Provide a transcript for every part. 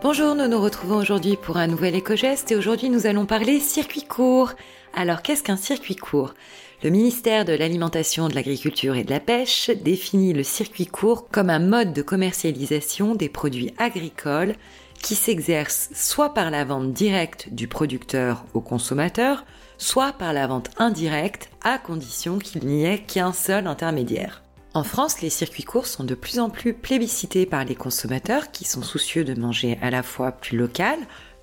Bonjour, nous nous retrouvons aujourd'hui pour un nouvel éco-geste et aujourd'hui nous allons parler circuit court. Alors qu'est-ce qu'un circuit court? Le ministère de l'Alimentation, de l'Agriculture et de la Pêche définit le circuit court comme un mode de commercialisation des produits agricoles qui s'exerce soit par la vente directe du producteur au consommateur, soit par la vente indirecte à condition qu'il n'y ait qu'un seul intermédiaire. En France, les circuits courts sont de plus en plus plébiscités par les consommateurs qui sont soucieux de manger à la fois plus local,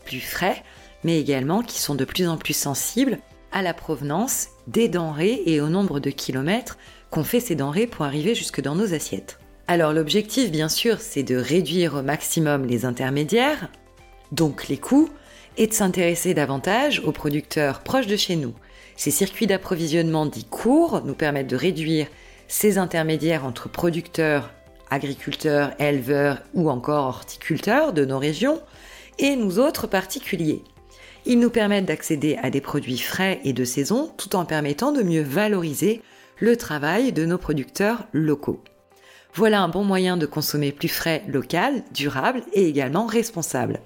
plus frais, mais également qui sont de plus en plus sensibles à la provenance des denrées et au nombre de kilomètres qu'ont fait ces denrées pour arriver jusque dans nos assiettes. Alors l'objectif, bien sûr, c'est de réduire au maximum les intermédiaires, donc les coûts, et de s'intéresser davantage aux producteurs proches de chez nous. Ces circuits d'approvisionnement dits courts nous permettent de réduire ces intermédiaires entre producteurs, agriculteurs, éleveurs ou encore horticulteurs de nos régions et nous autres particuliers. Ils nous permettent d'accéder à des produits frais et de saison tout en permettant de mieux valoriser le travail de nos producteurs locaux. Voilà un bon moyen de consommer plus frais, local, durable et également responsable.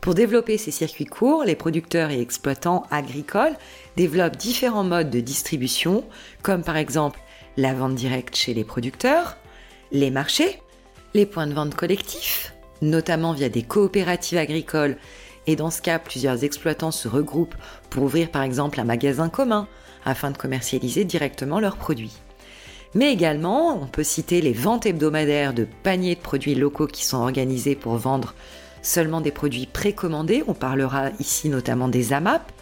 Pour développer ces circuits courts, les producteurs et exploitants agricoles développent différents modes de distribution, comme par exemple la vente directe chez les producteurs, les marchés, les points de vente collectifs, notamment via des coopératives agricoles, et dans ce cas, plusieurs exploitants se regroupent pour ouvrir par exemple un magasin commun afin de commercialiser directement leurs produits. Mais également, on peut citer les ventes hebdomadaires de paniers de produits locaux qui sont organisés pour vendre seulement des produits précommandés. On parlera ici notamment des AMAP.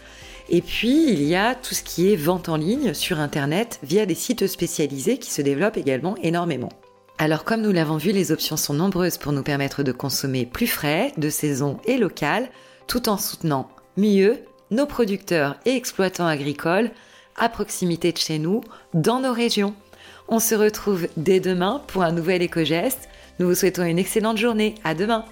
Et puis, il y a tout ce qui est vente en ligne sur Internet via des sites spécialisés qui se développent également énormément. Alors comme nous l'avons vu, les options sont nombreuses pour nous permettre de consommer plus frais, de saison et local, tout en soutenant mieux nos producteurs et exploitants agricoles à proximité de chez nous, dans nos régions. On se retrouve dès demain pour un nouvel éco-geste. Nous vous souhaitons une excellente journée. À demain!